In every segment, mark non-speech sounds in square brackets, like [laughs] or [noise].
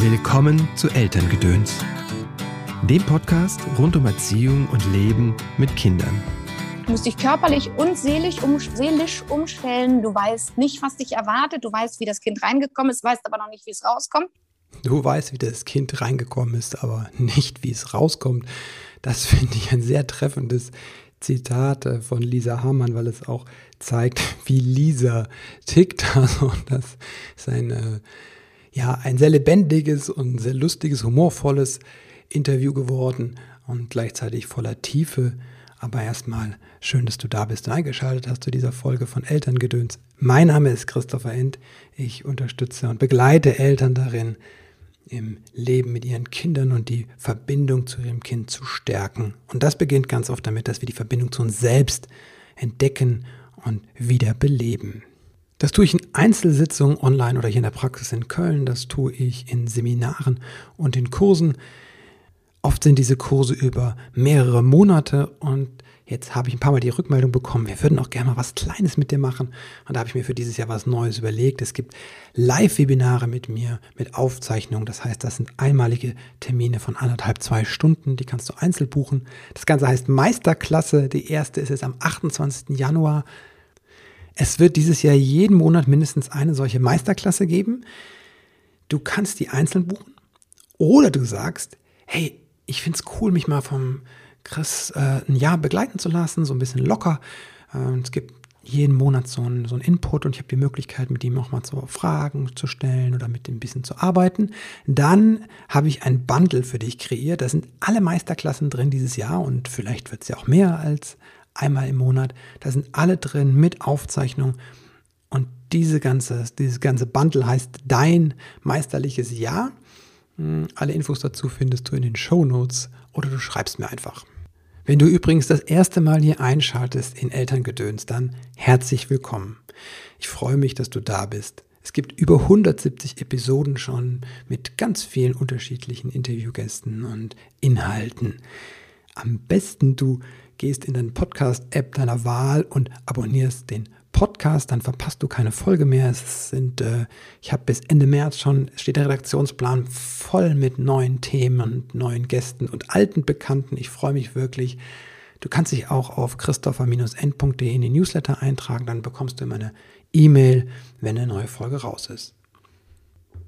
Willkommen zu Elterngedöns, dem Podcast rund um Erziehung und Leben mit Kindern. Du musst dich körperlich und seelisch, um, seelisch umstellen. Du weißt nicht, was dich erwartet. Du weißt, wie das Kind reingekommen ist, weißt aber noch nicht, wie es rauskommt. Du weißt, wie das Kind reingekommen ist, aber [laughs] nicht, wie es rauskommt. Das finde ich ein sehr treffendes Zitat äh, von Lisa Hamann, weil es auch zeigt, [laughs] wie Lisa tickt. [laughs] Also das ist eine ja, ein sehr lebendiges und sehr lustiges, humorvolles Interview geworden und gleichzeitig voller Tiefe. Aber erstmal schön, dass du da bist und eingeschaltet hast zu dieser Folge von Elterngedöns. Mein Name ist Christopher End. Ich unterstütze und begleite Eltern darin, im Leben mit ihren Kindern und die Verbindung zu ihrem Kind zu stärken. Und das beginnt ganz oft damit, dass wir die Verbindung zu uns selbst entdecken und wieder beleben. Das tue ich in Einzelsitzungen online oder hier in der Praxis in Köln. Das tue ich in Seminaren und in Kursen. Oft sind diese Kurse über mehrere Monate und jetzt habe ich ein paar Mal die Rückmeldung bekommen, wir würden auch gerne mal was Kleines mit dir machen. Und da habe ich mir für dieses Jahr was Neues überlegt. Es gibt Live-Webinare mit mir, mit Aufzeichnungen. Das heißt, das sind einmalige Termine von anderthalb, zwei Stunden. Die kannst du einzeln buchen. Das Ganze heißt Meisterklasse. Die erste ist es am 28. Januar es wird dieses Jahr jeden Monat mindestens eine solche Meisterklasse geben. Du kannst die einzeln buchen. Oder du sagst, hey, ich finde es cool, mich mal vom Chris äh, ein Jahr begleiten zu lassen, so ein bisschen locker. Äh, es gibt jeden Monat so einen so Input und ich habe die Möglichkeit, mit ihm auch mal so Fragen zu stellen oder mit ihm ein bisschen zu arbeiten. Dann habe ich ein Bundle für dich kreiert. Da sind alle Meisterklassen drin dieses Jahr und vielleicht wird es ja auch mehr als einmal im Monat. Da sind alle drin mit Aufzeichnung. Und diese ganze, dieses ganze Bundle heißt Dein meisterliches Jahr. Hm, alle Infos dazu findest du in den Show Notes oder du schreibst mir einfach. Wenn du übrigens das erste Mal hier einschaltest in Elterngedöns, dann herzlich willkommen. Ich freue mich, dass du da bist. Es gibt über 170 Episoden schon mit ganz vielen unterschiedlichen Interviewgästen und Inhalten. Am besten du gehst in deine Podcast-App deiner Wahl und abonnierst den Podcast, dann verpasst du keine Folge mehr. Es sind, äh, ich habe bis Ende März schon, steht der Redaktionsplan voll mit neuen Themen und neuen Gästen und alten Bekannten. Ich freue mich wirklich. Du kannst dich auch auf christopher-n.de in den Newsletter eintragen, dann bekommst du immer eine E-Mail, wenn eine neue Folge raus ist.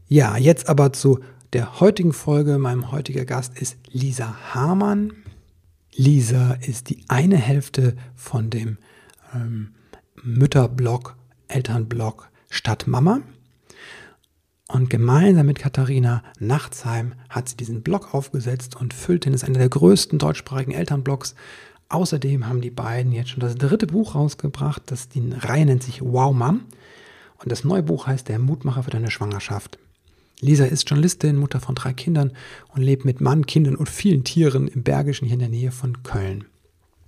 Ja, jetzt aber zu der heutigen Folge. Mein heutiger Gast ist Lisa Hamann. Lisa ist die eine Hälfte von dem ähm, Mütterblog, Elternblog Stadt Mama. Und gemeinsam mit Katharina Nachtsheim hat sie diesen Blog aufgesetzt und füllt ihn. ist einer der größten deutschsprachigen Elternblogs. Außerdem haben die beiden jetzt schon das dritte Buch rausgebracht. Das die Reihe nennt sich Wow Mom. Und das neue Buch heißt Der Mutmacher für deine Schwangerschaft. Lisa ist Journalistin, Mutter von drei Kindern und lebt mit Mann, Kindern und vielen Tieren im Bergischen hier in der Nähe von Köln.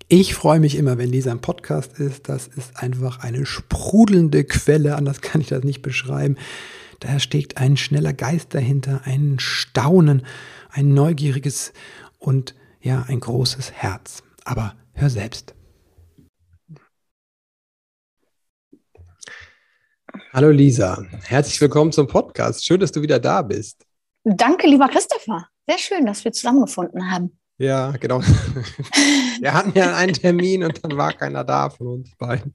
Ich freue mich immer, wenn Lisa im Podcast ist. Das ist einfach eine sprudelnde Quelle, anders kann ich das nicht beschreiben. Da steckt ein schneller Geist dahinter, ein Staunen, ein neugieriges und ja, ein großes Herz. Aber hör selbst. Hallo Lisa, herzlich willkommen zum Podcast. Schön, dass du wieder da bist. Danke, lieber Christopher. Sehr schön, dass wir zusammengefunden haben. Ja, genau. [laughs] wir hatten ja einen Termin und dann war keiner da von uns beiden.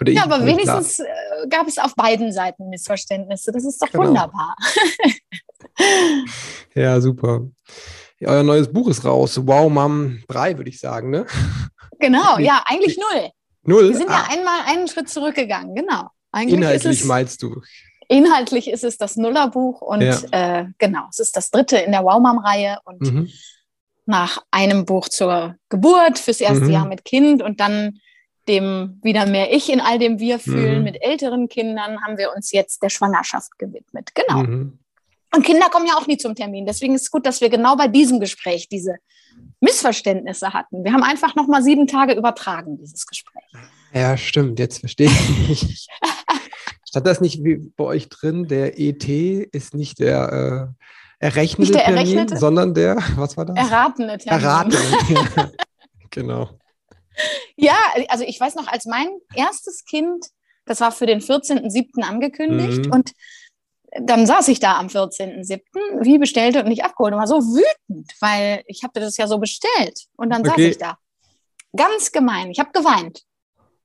Oder ja, aber wenigstens klar. Äh, gab es auf beiden Seiten Missverständnisse. Das ist doch genau. wunderbar. [laughs] [laughs] ja, super. Euer neues Buch ist raus. Wow, Mom 3, würde ich sagen, ne? Genau, ja, eigentlich null. Null? Wir sind ah. ja einmal einen Schritt zurückgegangen, genau. Eigentlich Inhaltlich es, meinst du? Inhaltlich ist es das Nullerbuch und ja. äh, genau, es ist das dritte in der Wow-Mom-Reihe und mhm. nach einem Buch zur Geburt fürs erste mhm. Jahr mit Kind und dann dem wieder mehr Ich in all dem Wir fühlen mhm. mit älteren Kindern haben wir uns jetzt der Schwangerschaft gewidmet. Genau. Mhm. Und Kinder kommen ja auch nie zum Termin. Deswegen ist es gut, dass wir genau bei diesem Gespräch diese Missverständnisse hatten. Wir haben einfach noch mal sieben Tage übertragen, dieses Gespräch. Ja, stimmt. Jetzt verstehe ich. [laughs] Stand das nicht wie bei euch drin, der ET ist nicht der äh, errechnete nicht der Termin, errechnete? sondern der, was war das? Erratene Termin. Erratene, [laughs] genau. Ja, also ich weiß noch, als mein erstes Kind, das war für den 14.07. angekündigt mhm. und dann saß ich da am 14.07., wie bestellt und nicht abgeholt und war so wütend, weil ich hatte das ja so bestellt. Und dann okay. saß ich da. Ganz gemein. Ich habe geweint.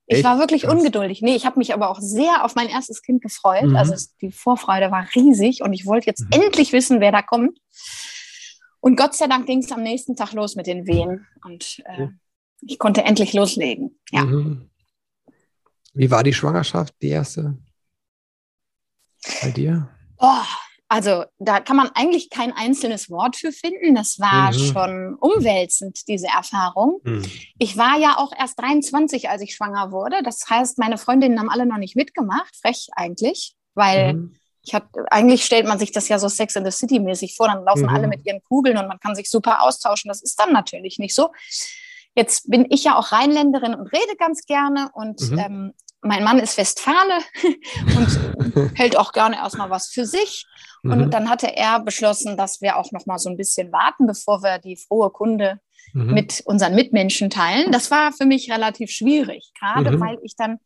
Ich Echt? war wirklich Krass. ungeduldig. Nee, ich habe mich aber auch sehr auf mein erstes Kind gefreut. Mhm. Also die Vorfreude war riesig und ich wollte jetzt mhm. endlich wissen, wer da kommt. Und Gott sei Dank ging es am nächsten Tag los mit den Wehen und äh, ich konnte endlich loslegen. Ja. Mhm. Wie war die Schwangerschaft, die erste? Bei dir? Oh, also da kann man eigentlich kein einzelnes Wort für finden. Das war mhm. schon umwälzend, diese Erfahrung. Mhm. Ich war ja auch erst 23, als ich schwanger wurde. Das heißt, meine Freundinnen haben alle noch nicht mitgemacht. Frech eigentlich, weil mhm. ich hatte, eigentlich stellt man sich das ja so Sex in the City mäßig vor. Dann laufen alle mhm. mit ihren Kugeln und man kann sich super austauschen. Das ist dann natürlich nicht so. Jetzt bin ich ja auch Rheinländerin und rede ganz gerne und mhm. ähm, mein Mann ist Westfale [laughs] und hält auch gerne erstmal was für sich. Und mhm. dann hatte er beschlossen, dass wir auch noch mal so ein bisschen warten, bevor wir die frohe Kunde mhm. mit unseren Mitmenschen teilen. Das war für mich relativ schwierig, gerade mhm. weil ich dann,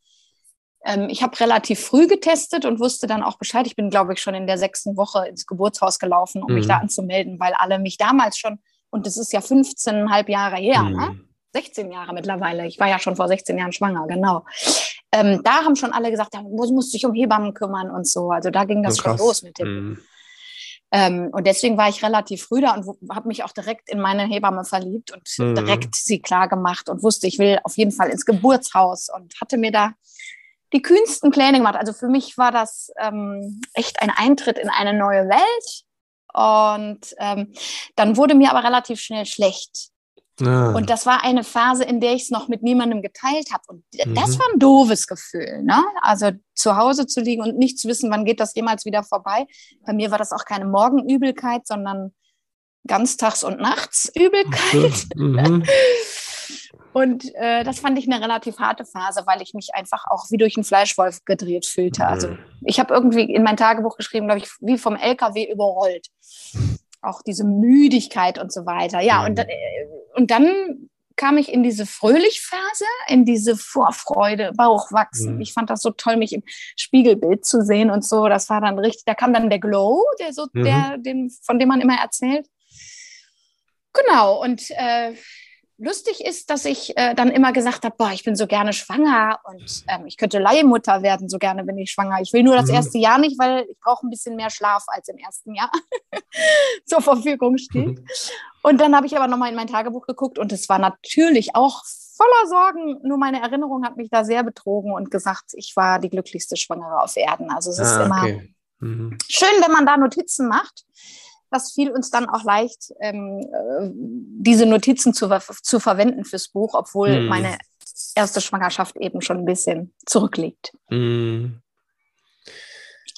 ähm, ich habe relativ früh getestet und wusste dann auch Bescheid. Ich bin, glaube ich, schon in der sechsten Woche ins Geburtshaus gelaufen, um mich da mhm. anzumelden, weil alle mich damals schon, und das ist ja 15,5 Jahre her, ne? 16 mhm. Jahre mittlerweile. Ich war ja schon vor 16 Jahren schwanger, genau. Ähm, da haben schon alle gesagt, ja, muss, muss sich um Hebammen kümmern und so. Also da ging das schon los mit dem. Mhm. Ähm, und deswegen war ich relativ früh da und habe mich auch direkt in meine Hebamme verliebt und mhm. direkt sie klar gemacht und wusste, ich will auf jeden Fall ins Geburtshaus und hatte mir da die kühnsten Pläne gemacht. Also für mich war das ähm, echt ein Eintritt in eine neue Welt. Und ähm, dann wurde mir aber relativ schnell schlecht. Ah. Und das war eine Phase, in der ich es noch mit niemandem geteilt habe. Und mhm. das war ein doofes Gefühl. Ne? Also zu Hause zu liegen und nicht zu wissen, wann geht das jemals wieder vorbei. Bei mir war das auch keine Morgenübelkeit, sondern Ganztags- und Nachtsübelkeit. Mhm. [laughs] Und äh, das fand ich eine relativ harte Phase, weil ich mich einfach auch wie durch einen Fleischwolf gedreht fühlte. Also mhm. ich habe irgendwie in mein Tagebuch geschrieben, glaube ich, wie vom LKW überrollt auch diese Müdigkeit und so weiter. Ja, und, mhm. äh, und dann kam ich in diese Fröhlich-Phase, in diese Vorfreude, Bauchwachsen. Mhm. Ich fand das so toll, mich im Spiegelbild zu sehen und so. Das war dann richtig, da kam dann der Glow, der so, mhm. der, den, von dem man immer erzählt. Genau, und äh, lustig ist, dass ich äh, dann immer gesagt habe, boah, ich bin so gerne schwanger und ähm, ich könnte Leihmutter werden, so gerne bin ich schwanger. Ich will nur das mhm. erste Jahr nicht, weil ich brauche ein bisschen mehr Schlaf als im ersten Jahr [laughs] zur Verfügung steht. [laughs] Und dann habe ich aber nochmal in mein Tagebuch geguckt und es war natürlich auch voller Sorgen. Nur meine Erinnerung hat mich da sehr betrogen und gesagt, ich war die glücklichste Schwangere auf Erden. Also es ah, ist immer okay. mhm. schön, wenn man da Notizen macht das fiel uns dann auch leicht, ähm, äh, diese Notizen zu, zu verwenden fürs Buch, obwohl hm. meine erste Schwangerschaft eben schon ein bisschen zurückliegt. Hm.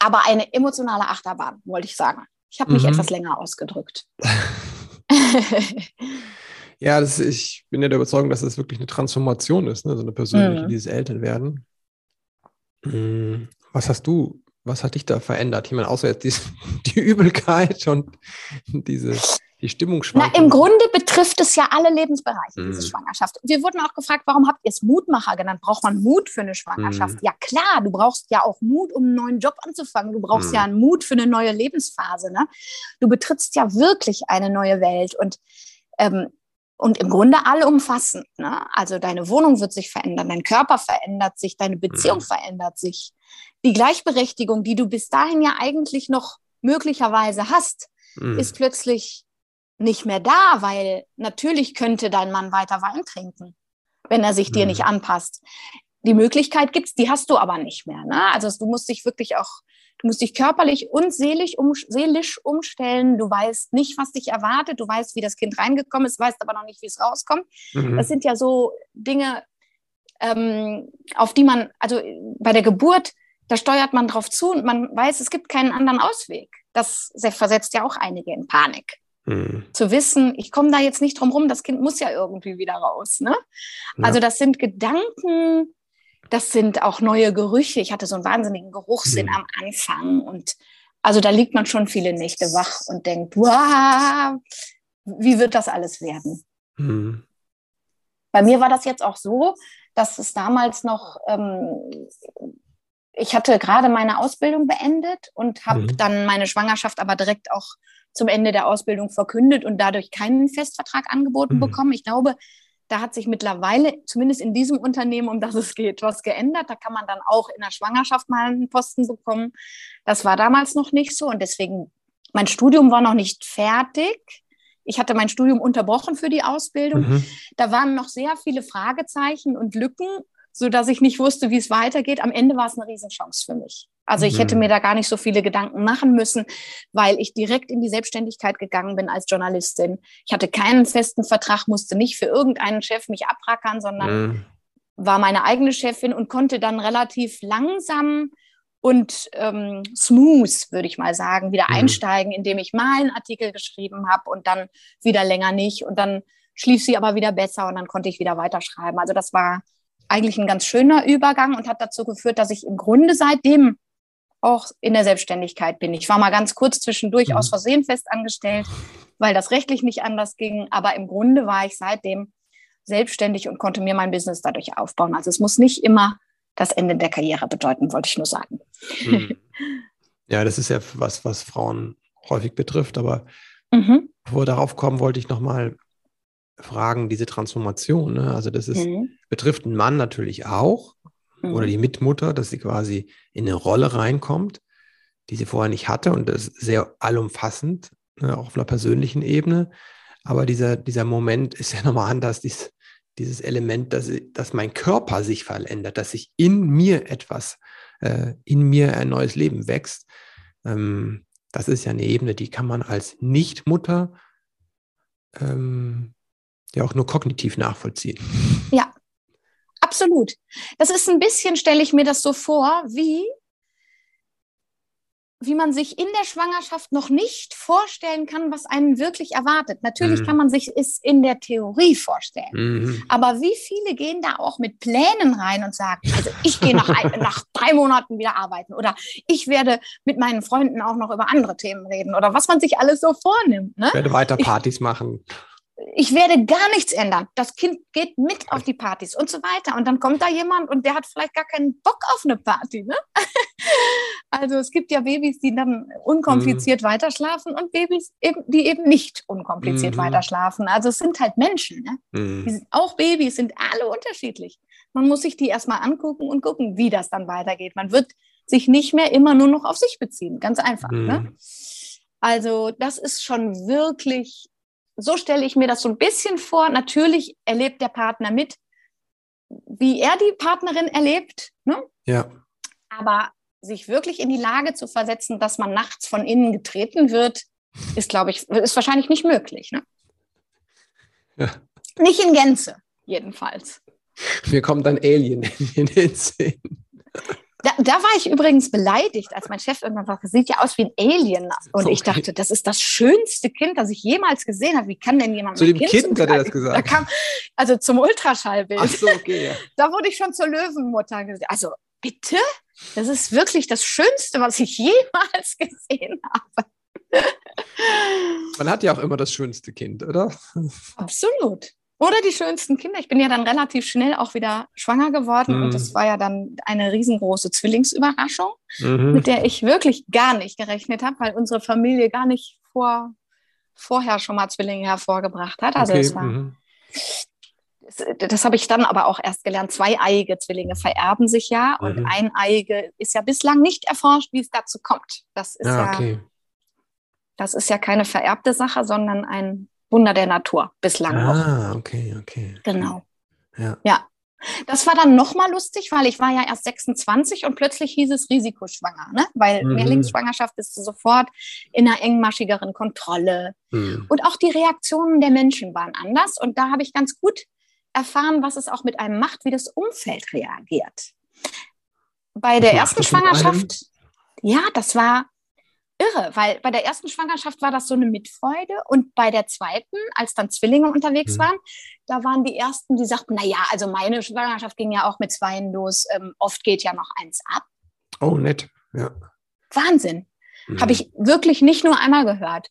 Aber eine emotionale Achterbahn, wollte ich sagen. Ich habe mich mhm. etwas länger ausgedrückt. [laughs] [laughs] ja, das, ich bin ja der Überzeugung, dass das wirklich eine Transformation ist, ne? so eine persönliche, mhm. dieses Elternwerden. Hm. Was hast du was hat dich da verändert? Ich meine, außer jetzt die, [laughs] die Übelkeit und diese die Stimmungsschwankungen. Na, im Grunde betrifft es ja alle Lebensbereiche, mm. diese Schwangerschaft. Wir wurden auch gefragt, warum habt ihr es Mutmacher genannt? Braucht man Mut für eine Schwangerschaft? Mm. Ja klar, du brauchst ja auch Mut, um einen neuen Job anzufangen. Du brauchst mm. ja einen Mut für eine neue Lebensphase. Ne? Du betrittst ja wirklich eine neue Welt und ähm, und im Grunde allumfassend. Ne? Also deine Wohnung wird sich verändern, dein Körper verändert sich, deine Beziehung mhm. verändert sich. Die Gleichberechtigung, die du bis dahin ja eigentlich noch möglicherweise hast, mhm. ist plötzlich nicht mehr da, weil natürlich könnte dein Mann weiter Wein trinken, wenn er sich mhm. dir nicht anpasst. Die Möglichkeit gibt's, die hast du aber nicht mehr. Ne? Also du musst dich wirklich auch Du musst dich körperlich und seelisch, um, seelisch umstellen. Du weißt nicht, was dich erwartet. Du weißt, wie das Kind reingekommen ist, weißt aber noch nicht, wie es rauskommt. Mhm. Das sind ja so Dinge, ähm, auf die man, also bei der Geburt, da steuert man drauf zu und man weiß, es gibt keinen anderen Ausweg. Das versetzt ja auch einige in Panik. Mhm. Zu wissen, ich komme da jetzt nicht drum rum, das Kind muss ja irgendwie wieder raus. Ne? Ja. Also das sind Gedanken, das sind auch neue Gerüche. Ich hatte so einen wahnsinnigen Geruchssinn mhm. am Anfang und also da liegt man schon viele Nächte wach und denkt, wow, wie wird das alles werden? Mhm. Bei mir war das jetzt auch so, dass es damals noch ähm, ich hatte gerade meine Ausbildung beendet und habe mhm. dann meine Schwangerschaft aber direkt auch zum Ende der Ausbildung verkündet und dadurch keinen Festvertrag angeboten mhm. bekommen. Ich glaube, da hat sich mittlerweile, zumindest in diesem Unternehmen, um das es geht, was geändert. Da kann man dann auch in der Schwangerschaft mal einen Posten bekommen. Das war damals noch nicht so und deswegen, mein Studium war noch nicht fertig. Ich hatte mein Studium unterbrochen für die Ausbildung. Mhm. Da waren noch sehr viele Fragezeichen und Lücken so dass ich nicht wusste, wie es weitergeht. Am Ende war es eine Riesenchance für mich. Also ich mhm. hätte mir da gar nicht so viele Gedanken machen müssen, weil ich direkt in die Selbstständigkeit gegangen bin als Journalistin. Ich hatte keinen festen Vertrag, musste nicht für irgendeinen Chef mich abrackern, sondern mhm. war meine eigene Chefin und konnte dann relativ langsam und ähm, smooth, würde ich mal sagen, wieder mhm. einsteigen, indem ich mal einen Artikel geschrieben habe und dann wieder länger nicht und dann schlief sie aber wieder besser und dann konnte ich wieder weiterschreiben. Also das war eigentlich ein ganz schöner Übergang und hat dazu geführt, dass ich im Grunde seitdem auch in der Selbstständigkeit bin. Ich war mal ganz kurz zwischendurch mhm. aus Versehen festangestellt, weil das rechtlich nicht anders ging. Aber im Grunde war ich seitdem selbstständig und konnte mir mein Business dadurch aufbauen. Also es muss nicht immer das Ende der Karriere bedeuten, wollte ich nur sagen. Mhm. [laughs] Ja, das ist ja was, was Frauen häufig betrifft. Aber mhm. bevor wir darauf kommen, wollte ich nochmal fragen, diese Transformation. Ne? Also das ist, mhm. betrifft einen Mann natürlich auch mhm. oder die Mitmutter, dass sie quasi in eine Rolle reinkommt, die sie vorher nicht hatte und das ist sehr allumfassend, ne? auch auf einer persönlichen Ebene. Aber dieser, dieser Moment ist ja [laughs] nochmal anders, dieses, dieses Element, dass, dass mein Körper sich verändert, dass sich in mir etwas, äh, in mir ein neues Leben wächst. Ähm, das ist ja eine Ebene, die kann man als Nichtmutter ähm, ja auch nur kognitiv nachvollziehen. Ja, absolut. Das ist ein bisschen, stelle ich mir das so vor, wie wie man sich in der Schwangerschaft noch nicht vorstellen kann, was einen wirklich erwartet. Natürlich mhm. kann man sich es in der Theorie vorstellen. Mhm. Aber wie viele gehen da auch mit Plänen rein und sagen, also ich gehe nach, [laughs] nach drei Monaten wieder arbeiten oder ich werde mit meinen Freunden auch noch über andere Themen reden oder was man sich alles so vornimmt. Ne? Ich werde weiter Partys ich, machen ich werde gar nichts ändern. Das Kind geht mit auf die Partys und so weiter. Und dann kommt da jemand und der hat vielleicht gar keinen Bock auf eine Party. Ne? [laughs] Also es gibt ja Babys, die dann unkompliziert mhm. weiterschlafen und Babys, die eben nicht unkompliziert mhm. weiterschlafen. Also es sind halt Menschen. Ne? Mhm. Sind, auch Babys sind alle unterschiedlich. Man muss sich die erstmal angucken und gucken, wie das dann weitergeht. Man wird sich nicht mehr immer nur noch auf sich beziehen. Ganz einfach. Ne? Mhm. Also das ist schon wirklich so stelle ich mir das so ein bisschen vor. Natürlich erlebt der Partner mit, wie er die Partnerin erlebt. Ne? Ja. Aber sich wirklich in die Lage zu versetzen, dass man nachts von innen getreten wird, ist, glaube ich, ist wahrscheinlich nicht möglich. Ne? Ja. Nicht in Gänze, jedenfalls. Mir kommt ein Alien in den Sinn. Da, da, war ich übrigens beleidigt, als mein Chef irgendwann sagte, sieht ja aus wie ein Alien. Und okay. ich dachte, das ist das schönste Kind, das ich jemals gesehen habe. Wie kann denn jemand Zu dem Kind, kind hat er das gesagt? Da kam, also zum Ultraschallbild. Ach so, okay, ja. [laughs] Da wurde ich schon zur Löwenmutter gesagt. Also bitte? Das ist wirklich das Schönste, was ich jemals [laughs] gesehen habe. Man hat ja auch immer das schönste Kind, oder? Absolut. Oder die schönsten Kinder. Ich bin ja dann relativ schnell auch wieder schwanger geworden mhm. und das war ja dann eine riesengroße Zwillingsüberraschung, mhm. mit der ich wirklich gar nicht gerechnet habe, weil unsere Familie gar nicht vor, vorher schon mal Zwillinge hervorgebracht hat. Also okay. es war, mhm. das, das habe ich dann aber auch erst gelernt. Zweieiige Zwillinge vererben sich ja und mhm. eineiige ist ja bislang nicht erforscht, wie es dazu kommt. Das ist ja, okay. das ist ja keine vererbte Sache, sondern ein Wunder der Natur bislang ah, noch. Ah, okay, okay. Genau. Ja. ja. Das war dann nochmal lustig, weil ich war ja erst 26 und plötzlich hieß es Risikoschwanger, ne? weil mhm. Mehrlingsschwangerschaft bist du sofort in einer engmaschigeren Kontrolle. Mhm. Und auch die Reaktionen der Menschen waren anders. Und da habe ich ganz gut erfahren, was es auch mit einem macht, wie das Umfeld reagiert. Bei der ersten Schwangerschaft, ja, das war irre, weil bei der ersten Schwangerschaft war das so eine Mitfreude und bei der zweiten, als dann Zwillinge unterwegs mhm. waren, da waren die ersten, die sagten, naja, also meine Schwangerschaft ging ja auch mit Zweien los, ähm, oft geht ja noch eins ab. Oh, nett, ja. Wahnsinn. Mhm. Habe ich wirklich nicht nur einmal gehört.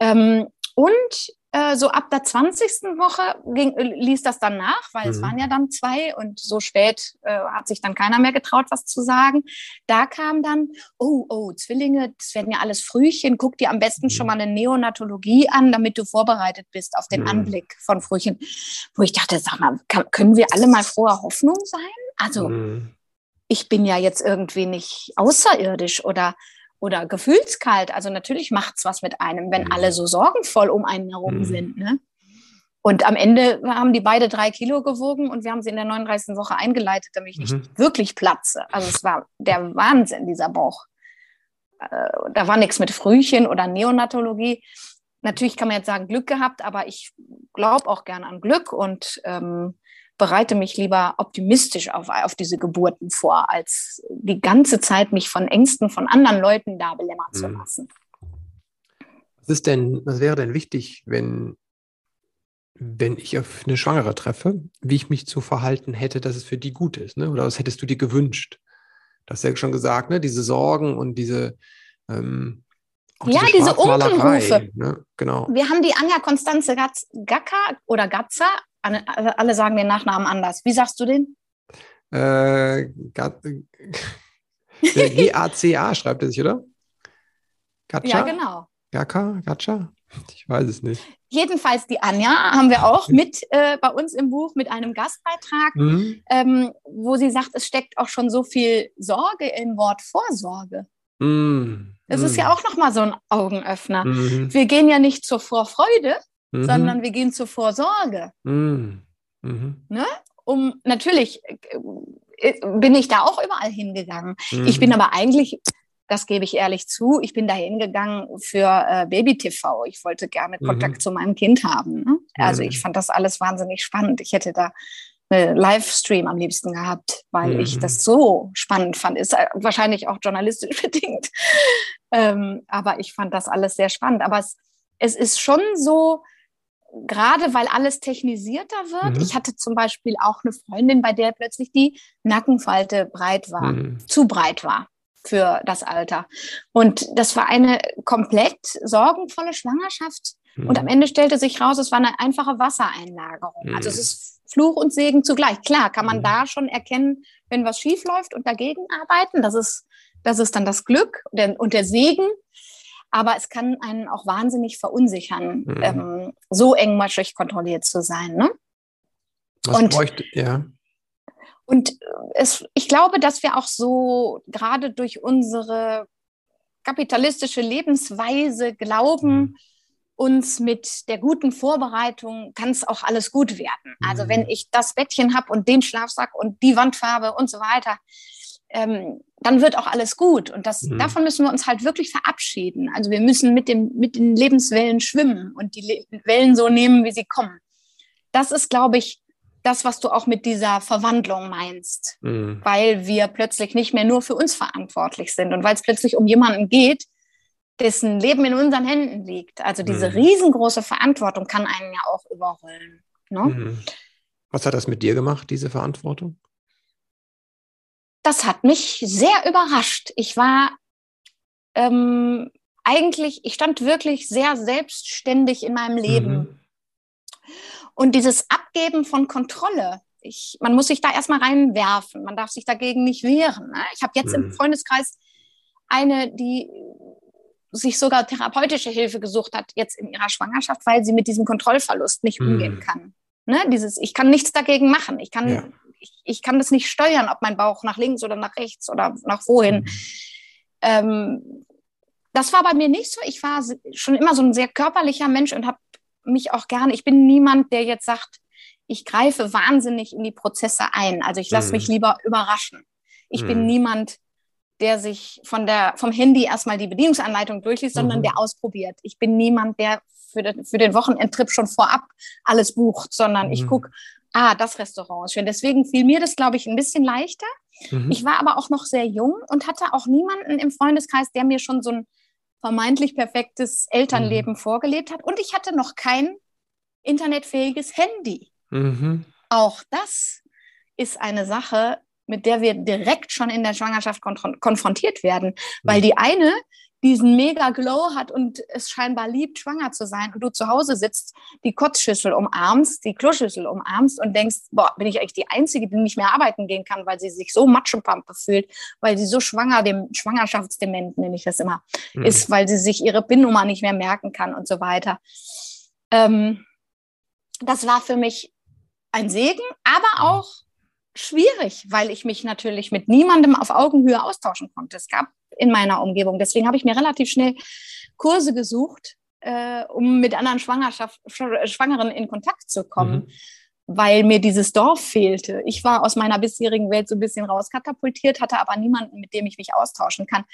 Ähm, und äh, so ab der 20. Woche ging, äh, ließ das dann nach, weil mhm. es waren ja dann zwei und so spät äh, hat sich dann keiner mehr getraut, was zu sagen. Da kam dann, oh, oh, Zwillinge, das werden ja alles Frühchen, guck dir am besten mhm. schon mal eine Neonatologie an, damit du vorbereitet bist auf den mhm. Anblick von Frühchen. Wo ich dachte, sag mal, kann, können wir alle mal froher Hoffnung sein? Also, mhm. ich bin ja jetzt irgendwie nicht außerirdisch oder oder gefühlskalt. Also natürlich macht es was mit einem, wenn alle so sorgenvoll um einen herum mhm. sind. Ne? Und am Ende haben die beide drei Kilo gewogen und wir haben sie in der 39. Woche eingeleitet, damit ich nicht mhm. wirklich platze. Also es war der Wahnsinn, dieser Bauch. Äh, da war nichts mit Frühchen oder Neonatologie. Natürlich kann man jetzt sagen, Glück gehabt, aber ich glaube auch gern an Glück und ähm, bereite mich lieber optimistisch auf, auf diese Geburten vor, als die ganze Zeit mich von Ängsten von anderen Leuten da belämmern mhm. zu lassen. Was ist denn, was wäre denn wichtig, wenn, wenn ich auf eine Schwangere treffe, wie ich mich zu verhalten hätte, dass es für die gut ist? Ne? Oder was hättest du dir gewünscht? Du hast ja schon gesagt, ne? diese Sorgen und diese ähm, ja, diese, diese Unkenrufe. Ne? Genau. Wir haben die Anja Konstanze Gacker oder Gatzer alle sagen den Nachnamen anders. Wie sagst du den? Äh, G-A-C-A [laughs] schreibt er sich, oder? Gacha? Ja, genau. Gaka? Gacha? Ich weiß es nicht. Jedenfalls die Anja haben wir auch mit äh, bei uns im Buch mit einem Gastbeitrag, mhm. ähm, wo sie sagt, es steckt auch schon so viel Sorge im Wort Vorsorge. Mhm. Das ist ja mhm. auch nochmal so ein Augenöffner. Mhm. Wir gehen ja nicht zur Vorfreude, mhm. sondern wir gehen zur Vorsorge. Mhm. Mhm. Ne? Um natürlich äh, bin ich da auch überall hingegangen. Ich bin mhm. aber eigentlich, das gebe ich ehrlich zu, ich bin da hingegangen für äh, Baby-TV. Ich wollte gerne mhm. Kontakt zu meinem Kind haben. Ne? Also ich fand das alles wahnsinnig spannend. Ich hätte da eine Livestream am liebsten gehabt, weil mhm. ich das so spannend fand. Ist äh, wahrscheinlich auch journalistisch [laughs] bedingt. Ähm, aber ich fand das alles sehr spannend. Aber es, es ist schon so, gerade weil alles technisierter wird. Mhm. Ich hatte zum Beispiel auch eine Freundin, bei der plötzlich die Nackenfalte breit war, mhm. zu breit war für das Alter. Und das war eine komplett sorgenvolle Schwangerschaft. Mhm. Und am Ende stellte sich raus, es war eine einfache Wassereinlagerung. Also es mhm. ist Fluch und Segen zugleich. Klar, kann man mhm. da schon erkennen, wenn was schief läuft und dagegen arbeiten. Das ist, das ist dann das Glück und der Segen aber es kann einen auch wahnsinnig verunsichern, mhm. ähm, so engmaschig kontrolliert zu sein. Ne? Was und, bräuchte, ja. Und es, ich glaube, dass wir auch so gerade durch unsere kapitalistische Lebensweise glauben, mhm. uns mit der guten Vorbereitung kann es auch alles gut werden. Also wenn mhm. ich das Bettchen habe und den Schlafsack und die Wandfarbe und so weiter, ähm, dann wird auch alles gut. Und das, mhm. davon müssen wir uns halt wirklich verabschieden. Also wir müssen mit, dem, mit den Lebenswellen schwimmen und die Le Wellen so nehmen, wie sie kommen. Das ist, glaube ich, das, was du auch mit dieser Verwandlung meinst, mhm. weil wir plötzlich nicht mehr nur für uns verantwortlich sind und weil es plötzlich um jemanden geht, dessen Leben in unseren Händen liegt. Also diese mhm. riesengroße Verantwortung kann einen ja auch überrollen. Ne? Mhm. Was hat das mit dir gemacht, diese Verantwortung? Das hat mich sehr überrascht. Ich war ähm, eigentlich, ich stand wirklich sehr selbstständig in meinem Leben. Mhm. Und dieses Abgeben von Kontrolle, ich, man muss sich da erstmal reinwerfen, man darf sich dagegen nicht wehren. Ne? Ich habe jetzt mhm. im Freundeskreis eine, die sich sogar therapeutische Hilfe gesucht hat, jetzt in ihrer Schwangerschaft, weil sie mit diesem Kontrollverlust nicht mhm. umgehen kann. Ne? Dieses, ich kann nichts dagegen machen. Ich kann ja ich, ich kann das nicht steuern, ob mein Bauch nach links oder nach rechts oder nach wohin. Mhm. Ähm, das war bei mir nicht so. Ich war schon immer so ein sehr körperlicher Mensch und habe mich auch gerne, ich bin niemand, der jetzt sagt, ich greife wahnsinnig in die Prozesse ein. Also ich lasse mhm. mich lieber überraschen. Ich mhm. bin niemand, der sich von der, vom Handy erstmal die Bedienungsanleitung durchliest, sondern mhm. der ausprobiert. Ich bin niemand, der für den, für den Wochenendtrip schon vorab alles bucht, sondern ich mhm. gucke, ah, das Restaurant ist schön. Deswegen fiel mir das, glaube ich, ein bisschen leichter. Mhm. Ich war aber auch noch sehr jung und hatte auch niemanden im Freundeskreis, der mir schon so ein vermeintlich perfektes Elternleben mhm. vorgelebt hat. Und ich hatte noch kein internetfähiges Handy. Mhm. Auch das ist eine Sache, mit der wir direkt schon in der Schwangerschaft konfrontiert werden. Weil mhm. die eine, diesen mega Glow hat und es scheinbar liebt, schwanger zu sein und du zu Hause sitzt, die Kotzschüssel umarmst, die Kloschüssel umarmst und denkst, boah, bin ich eigentlich die Einzige, die nicht mehr arbeiten gehen kann, weil sie sich so Matschepampe fühlt, weil sie so schwanger, dem Schwangerschaftsdement nenne ich das immer, mhm. ist, weil sie sich ihre PIN-Nummer nicht mehr merken kann und so weiter. Ähm, das war für mich ein Segen, aber auch schwierig, weil ich mich natürlich mit niemandem auf Augenhöhe austauschen konnte. Es gab in meiner Umgebung. Deswegen habe ich mir relativ schnell Kurse gesucht, äh, um mit anderen Schwangerschaft, Schwangeren in Kontakt zu kommen, mhm. weil mir dieses Dorf fehlte. Ich war aus meiner bisherigen Welt so ein bisschen rauskatapultiert, hatte aber niemanden, mit dem ich mich austauschen kann.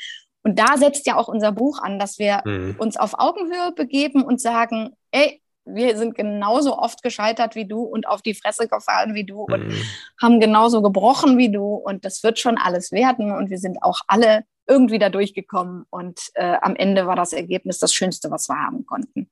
Und da setzt ja auch unser Buch an, dass wir mhm. uns auf Augenhöhe begeben und sagen, ey, wir sind genauso oft gescheitert wie du und auf die Fresse gefallen wie du und mhm. haben genauso gebrochen wie du und das wird schon alles werden und wir sind auch alle irgendwie da durchgekommen und äh, am Ende war das Ergebnis das Schönste, was wir haben konnten.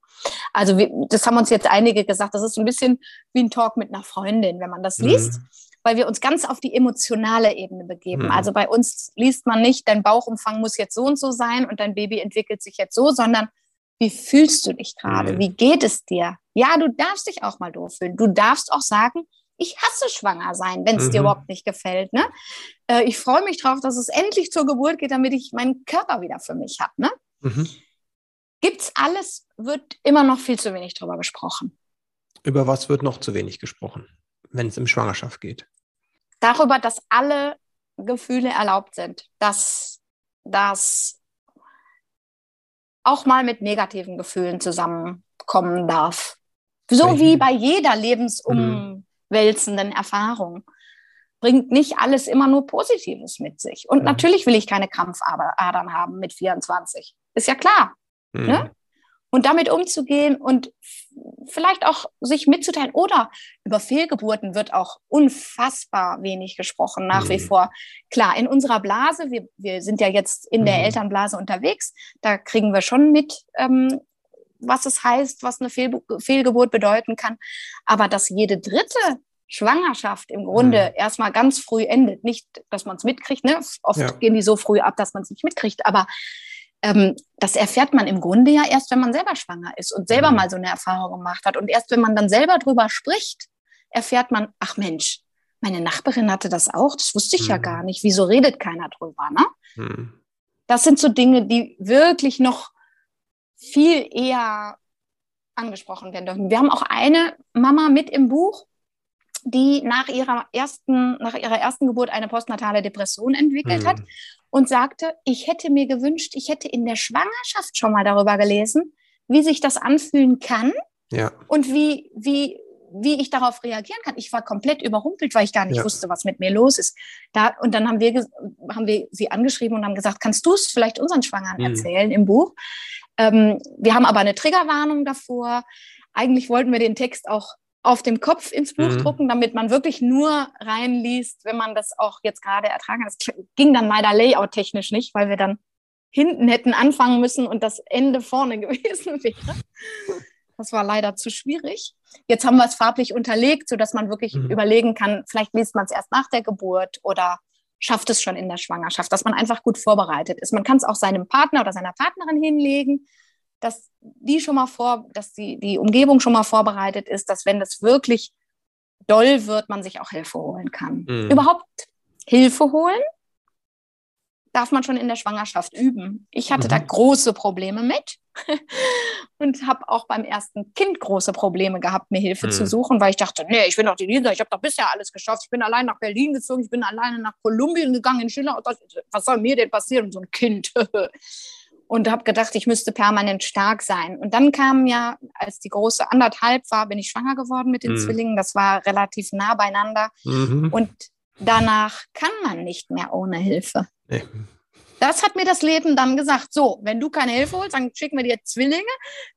Also wir, das haben uns jetzt einige gesagt, das ist ein bisschen wie ein Talk mit einer Freundin, wenn man das mhm. liest, weil wir uns ganz auf die emotionale Ebene begeben. Mhm. Also bei uns liest man nicht, dein Bauchumfang muss jetzt so und so sein und dein Baby entwickelt sich jetzt so, sondern wie fühlst du dich gerade? Mhm. Wie geht es dir? Ja, du darfst dich auch mal doof fühlen. Du darfst auch sagen, ich hasse schwanger sein, wenn es mhm. dir überhaupt nicht gefällt. Ne? Äh, ich freue mich drauf, dass es endlich zur Geburt geht, damit ich meinen Körper wieder für mich habe. Ne? Mhm. Gibt's alles, wird immer noch viel zu wenig darüber gesprochen. Über was wird noch zu wenig gesprochen, wenn es um Schwangerschaft geht? Darüber, dass alle Gefühle erlaubt sind, dass das auch mal mit negativen Gefühlen zusammenkommen darf. So wie bei jeder lebensumwälzenden Erfahrung. Bringt nicht alles immer nur Positives mit sich. Und natürlich will ich keine Krampfadern haben mit 24. Ist ja klar. Mhm. Ne? Und damit umzugehen und vielleicht auch sich mitzuteilen. Oder über Fehlgeburten wird auch unfassbar wenig gesprochen, nach mhm. wie vor. Klar, in unserer Blase, wir, wir sind ja jetzt in der mhm. Elternblase unterwegs, da kriegen wir schon mit, ähm, was es heißt, was eine Fehl Fehlgeburt bedeuten kann. Aber dass jede dritte Schwangerschaft im Grunde mhm. erstmal ganz früh endet. Nicht, dass man es mitkriegt, ne? Oft ja. gehen die so früh ab, dass man es nicht mitkriegt, aber ähm, das erfährt man im Grunde ja erst, wenn man selber schwanger ist und selber mhm. mal so eine Erfahrung gemacht hat. Und erst wenn man dann selber drüber spricht, erfährt man, ach Mensch, meine Nachbarin hatte das auch, das wusste ich mhm. ja gar nicht. Wieso redet keiner drüber? Ne? Mhm. Das sind so Dinge, die wirklich noch viel eher angesprochen werden dürfen. Wir haben auch eine Mama mit im Buch, die nach ihrer ersten, nach ihrer ersten Geburt eine postnatale Depression entwickelt mhm. hat und sagte, ich hätte mir gewünscht, ich hätte in der Schwangerschaft schon mal darüber gelesen, wie sich das anfühlen kann ja. und wie, wie, wie ich darauf reagieren kann. Ich war komplett überrumpelt, weil ich gar nicht ja. wusste, was mit mir los ist. Da, und dann haben wir, haben wir sie angeschrieben und haben gesagt, kannst du es vielleicht unseren Schwangeren mhm. erzählen im Buch? Ähm, wir haben aber eine Triggerwarnung davor. Eigentlich wollten wir den Text auch auf dem Kopf ins Buch mhm. drucken, damit man wirklich nur reinliest, wenn man das auch jetzt gerade ertragen hat. Das ging dann leider layout-technisch nicht, weil wir dann hinten hätten anfangen müssen und das Ende vorne [laughs] gewesen wäre. Das war leider zu schwierig. Jetzt haben wir es farblich unterlegt, sodass man wirklich mhm. überlegen kann, vielleicht liest man es erst nach der Geburt oder schafft es schon in der Schwangerschaft, dass man einfach gut vorbereitet ist. Man kann es auch seinem Partner oder seiner Partnerin hinlegen dass die schon mal vor, dass die, die Umgebung schon mal vorbereitet ist, dass wenn das wirklich doll wird, man sich auch Hilfe holen kann. Mhm. Überhaupt Hilfe holen darf man schon in der Schwangerschaft üben. Ich hatte mhm. da große Probleme mit [laughs] und habe auch beim ersten Kind große Probleme gehabt, mir Hilfe mhm. zu suchen, weil ich dachte, nee, ich bin doch die Lisa, ich habe doch bisher alles geschafft. Ich bin allein nach Berlin gezogen, ich bin alleine nach Kolumbien gegangen, in Schiller. Was soll mir denn passieren, so ein Kind? [laughs] und habe gedacht, ich müsste permanent stark sein. Und dann kam ja, als die große anderthalb war, bin ich schwanger geworden mit den mhm. Zwillingen. Das war relativ nah beieinander. Mhm. Und danach kann man nicht mehr ohne Hilfe. Nee. Das hat mir das Leben dann gesagt. So, wenn du keine Hilfe holst, dann schicken wir dir Zwillinge,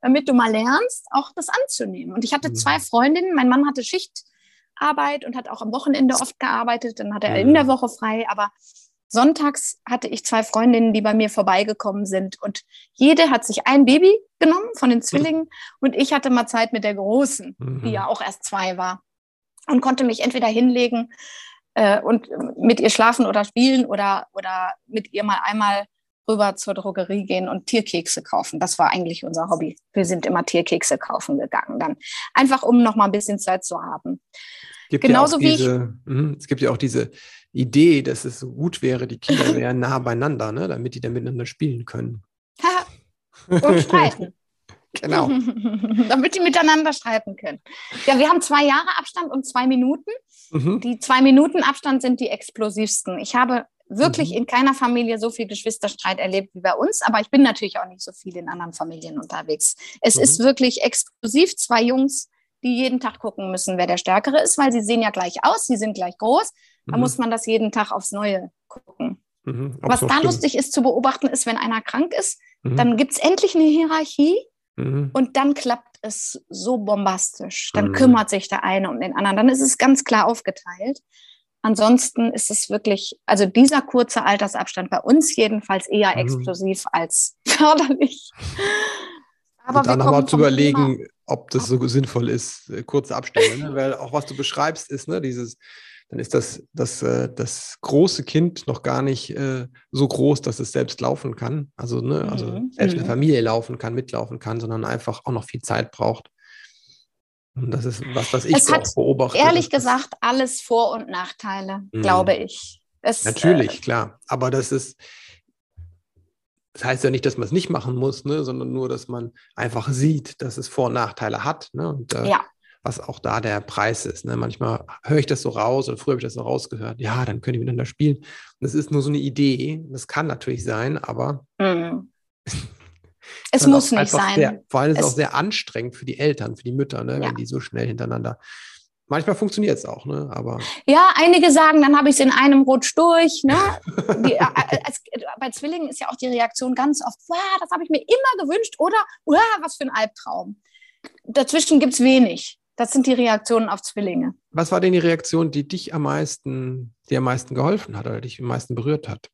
damit du mal lernst, auch das anzunehmen. Und ich hatte mhm. zwei Freundinnen. Mein Mann hatte Schichtarbeit und hat auch am Wochenende oft gearbeitet. Dann hatte er in der mhm. Woche frei. Aber Sonntags hatte ich zwei Freundinnen, die bei mir vorbeigekommen sind und jede hat sich ein Baby genommen von den Zwillingen und ich hatte mal Zeit mit der Großen, mhm. die ja auch erst zwei war und konnte mich entweder hinlegen äh, und mit ihr schlafen oder spielen oder, oder mit ihr mal einmal rüber zur Drogerie gehen und Tierkekse kaufen. Das war eigentlich unser Hobby. Wir sind immer Tierkekse kaufen gegangen dann. Einfach um noch mal ein bisschen Zeit zu haben. Gibt Genauso ja wie diese, ich, mh, es gibt ja auch diese Idee, dass es so gut wäre, die Kinder [laughs] wären nah beieinander, ne, damit die dann miteinander spielen können. [laughs] und streiten. [laughs] genau. damit die miteinander streiten können. Ja, wir haben zwei Jahre Abstand und zwei Minuten. Mhm. Die zwei Minuten Abstand sind die explosivsten. Ich habe wirklich mhm. in keiner Familie so viel Geschwisterstreit erlebt wie bei uns, aber ich bin natürlich auch nicht so viel in anderen Familien unterwegs. Es mhm. ist wirklich exklusiv zwei Jungs, die jeden Tag gucken müssen, wer der Stärkere ist, weil sie sehen ja gleich aus, sie sind gleich groß. Da mhm. muss man das jeden Tag aufs Neue gucken. Mhm, Was da stimmt. lustig ist zu beobachten, ist, wenn einer krank ist, mhm. dann gibt es endlich eine Hierarchie mhm. und dann klappt es so bombastisch. Dann mhm. kümmert sich der eine um den anderen. Dann ist es ganz klar aufgeteilt. Ansonsten ist es wirklich, also dieser kurze Altersabstand bei uns jedenfalls eher mhm. explosiv als [laughs] förderlich. Aber und dann aber zu überlegen, Thema. Ob das so sinnvoll ist, äh, kurze Abstände, ne? weil auch was du beschreibst, ist ne, dieses, dann ist das, das, äh, das große Kind noch gar nicht äh, so groß, dass es selbst laufen kann. Also, ne, also mhm. selbst eine mhm. Familie laufen kann, mitlaufen kann, sondern einfach auch noch viel Zeit braucht. Und das ist was, was ich es hat, beobachte. Ehrlich gesagt, alles Vor- und Nachteile, mhm. glaube ich. Es, Natürlich, äh, klar. Aber das ist, das heißt ja nicht, dass man es nicht machen muss, ne, sondern nur, dass man einfach sieht, dass es Vor- und Nachteile hat. Ne, und äh, ja. was auch da der Preis ist. Ne. Manchmal höre ich das so raus oder früher habe ich das so rausgehört. Ja, dann können die miteinander spielen. Und das ist nur so eine Idee. Das kann natürlich sein, aber mhm. [laughs] Es muss nicht sein. Sehr, vor allem ist es auch sehr anstrengend für die Eltern, für die Mütter, ne, ja. wenn die so schnell hintereinander. Manchmal funktioniert es auch, ne? Aber ja, einige sagen, dann habe ich es in einem Rutsch durch. Ne? Die, [laughs] äh, äh, als, bei Zwillingen ist ja auch die Reaktion ganz oft, wow, das habe ich mir immer gewünscht oder wow, was für ein Albtraum. Dazwischen gibt es wenig. Das sind die Reaktionen auf Zwillinge. Was war denn die Reaktion, die dich am meisten, die am meisten geholfen hat oder dich am meisten berührt hat?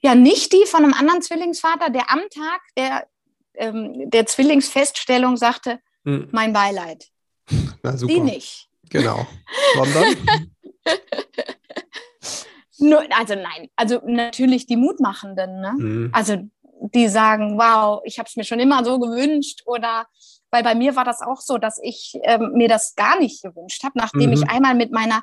Ja, nicht die von einem anderen Zwillingsvater, der am Tag der, ähm, der Zwillingsfeststellung sagte, hm. mein Beileid. [laughs] Na, super. Die nicht. Genau. Sondern? [laughs] Nur, also nein, also natürlich die Mutmachenden. Ne? Mhm. Also die sagen, wow, ich habe es mir schon immer so gewünscht oder weil bei mir war das auch so, dass ich ähm, mir das gar nicht gewünscht habe, nachdem mhm. ich einmal mit meiner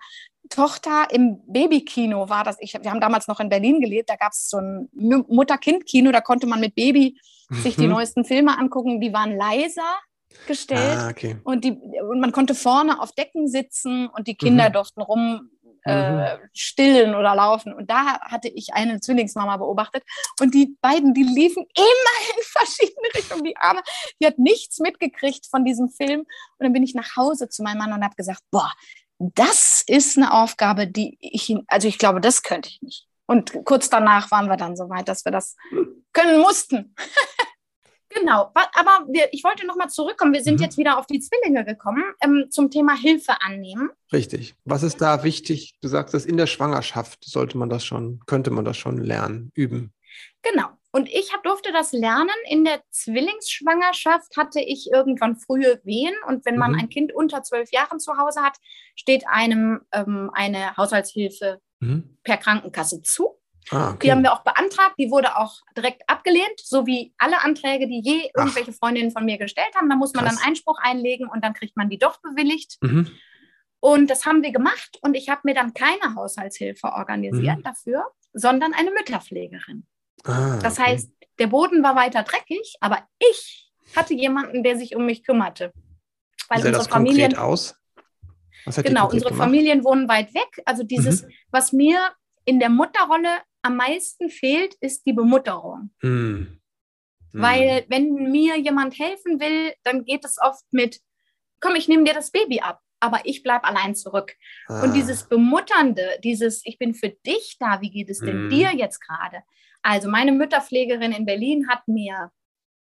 Tochter im Babykino war das. Ich, wir haben damals noch in Berlin gelebt. Da gab es so ein Mutter-Kind-Kino. Da konnte man mit Baby mhm. sich die mhm. neuesten Filme angucken. Die waren leiser gestellt. Ah, okay. und, die, und man konnte vorne auf Decken sitzen und die Kinder mhm. durften rum äh, mhm. stillen oder laufen. Und da hatte ich eine Zwillingsmama beobachtet und die beiden, die liefen immer in verschiedene Richtungen. Die Arme, die hat nichts mitgekriegt von diesem Film. Und dann bin ich nach Hause zu meinem Mann und habe gesagt, boah, das ist eine Aufgabe, die ich, also ich glaube, das könnte ich nicht. Und kurz danach waren wir dann so weit, dass wir das können mussten. [laughs] genau, aber wir, ich wollte nochmal zurückkommen. Wir sind mhm. jetzt wieder auf die Zwillinge gekommen ähm, zum Thema Hilfe annehmen. Richtig. Was ist da wichtig? Du sagst, dass in der Schwangerschaft sollte man das schon, könnte man das schon lernen, üben. Genau. Und ich hab, durfte das lernen. In der Zwillingsschwangerschaft hatte ich irgendwann frühe Wehen. Und wenn man mhm. ein Kind unter zwölf Jahren zu Hause hat, steht einem ähm, eine Haushaltshilfe mhm. per Krankenkasse zu. Ah, okay. Die haben wir auch beantragt. Die wurde auch direkt abgelehnt, so wie alle Anträge, die je irgendwelche Ach. Freundinnen von mir gestellt haben. Da muss man Krass. dann Einspruch einlegen und dann kriegt man die doch bewilligt. Mhm. Und das haben wir gemacht. Und ich habe mir dann keine Haushaltshilfe organisiert mhm. dafür, sondern eine Mütterpflegerin. Ah, das okay. heißt, der Boden war weiter dreckig, aber ich hatte jemanden, der sich um mich kümmerte. Weil Wie sah unsere das Familien konkret aus? genau, unsere gemacht? Familien wohnen weit weg. Also dieses, mhm. was mir in der Mutterrolle am meisten fehlt, ist die Bemutterung. Mhm. Weil wenn mir jemand helfen will, dann geht es oft mit, komm, ich nehme dir das Baby ab, aber ich bleibe allein zurück. Ah. Und dieses Bemutternde, dieses, ich bin für dich da, wie geht es denn mhm. dir jetzt gerade? Also meine Mütterpflegerin in Berlin hat mir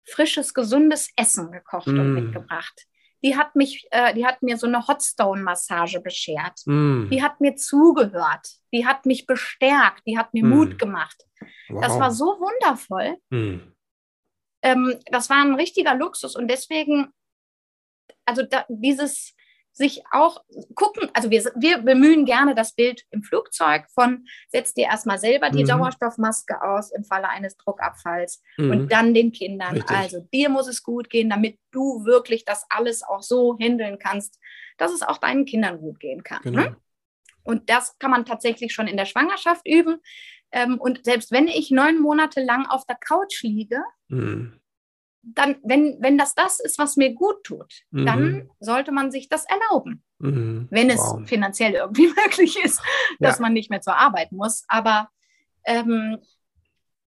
frisches, gesundes Essen gekocht mm. und mitgebracht. Die hat mich, äh, die hat mir so eine Hotstone-Massage beschert. Mm. Die hat mir zugehört. Die hat mich bestärkt. Die hat mir mm. Mut gemacht. Wow. Das war so wundervoll. Mm. Ähm, das war ein richtiger Luxus und deswegen, also da, dieses sich auch gucken, also wir, wir bemühen gerne das Bild im Flugzeug von, setz dir erstmal selber die mhm. Sauerstoffmaske aus im Falle eines Druckabfalls mhm. und dann den Kindern. Richtig. Also dir muss es gut gehen, damit du wirklich das alles auch so handeln kannst, dass es auch deinen Kindern gut gehen kann. Genau. Ne? Und das kann man tatsächlich schon in der Schwangerschaft üben. Ähm, und selbst wenn ich neun Monate lang auf der Couch liege, mhm dann, wenn, wenn das das ist, was mir gut tut, mhm. dann sollte man sich das erlauben. Mhm. Wenn es wow. finanziell irgendwie [laughs] möglich ist, dass ja. man nicht mehr zur Arbeit muss. Aber ähm,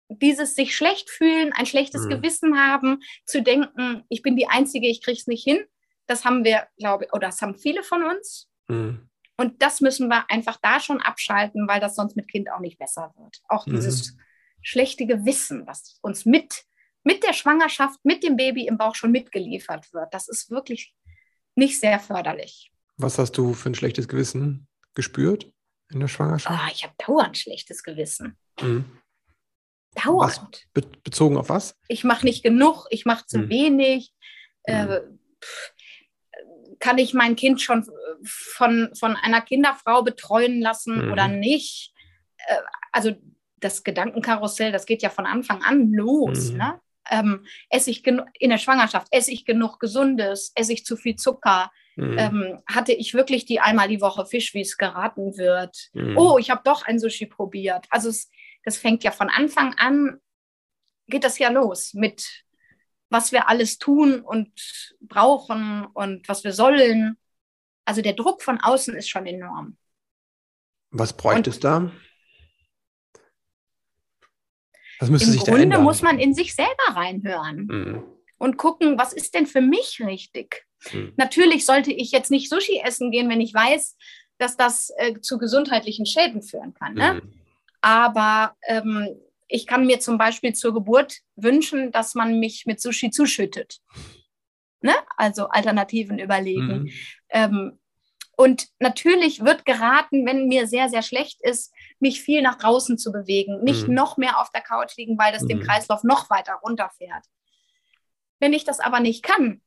dieses sich schlecht fühlen, ein schlechtes mhm. Gewissen haben, zu denken, ich bin die Einzige, ich kriege es nicht hin, das haben wir, glaube ich, oder das haben viele von uns. Mhm. Und das müssen wir einfach da schon abschalten, weil das sonst mit Kind auch nicht besser wird. Auch mhm. dieses schlechte Gewissen, was uns mit mit der Schwangerschaft, mit dem Baby im Bauch schon mitgeliefert wird. Das ist wirklich nicht sehr förderlich. Was hast du für ein schlechtes Gewissen gespürt in der Schwangerschaft? Oh, ich habe dauernd schlechtes Gewissen. Mhm. Dauernd. Be bezogen auf was? Ich mache nicht genug, ich mache zu mhm. wenig. Äh, mhm. kann ich mein Kind schon von, von einer Kinderfrau betreuen lassen mhm. oder nicht? Äh, also das Gedankenkarussell, das geht ja von Anfang an los. Mhm. Ne? Ähm, esse ich in der Schwangerschaft, esse ich genug Gesundes, esse ich zu viel Zucker, mhm. ähm, hatte ich wirklich die einmal die Woche Fisch, wie es geraten wird. Mhm. Oh, ich habe doch ein Sushi probiert. Also es, das fängt ja von Anfang an, geht das ja los mit, was wir alles tun und brauchen und was wir sollen. Also der Druck von außen ist schon enorm. Was bräuchte es da? Was müsste Im sich Grunde da ändern? muss man in sich selber reinhören mhm. und gucken, was ist denn für mich richtig? Mhm. Natürlich sollte ich jetzt nicht Sushi essen gehen, wenn ich weiß, dass das äh, zu gesundheitlichen Schäden führen kann. Ne? Mhm. Aber ähm, ich kann mir zum Beispiel zur Geburt wünschen, dass man mich mit Sushi zuschüttet. Ne? Also Alternativen überlegen. Mhm. Ähm, und natürlich wird geraten, wenn mir sehr, sehr schlecht ist, mich viel nach draußen zu bewegen, nicht mhm. noch mehr auf der Couch liegen, weil das mhm. den Kreislauf noch weiter runterfährt. Wenn ich das aber nicht kann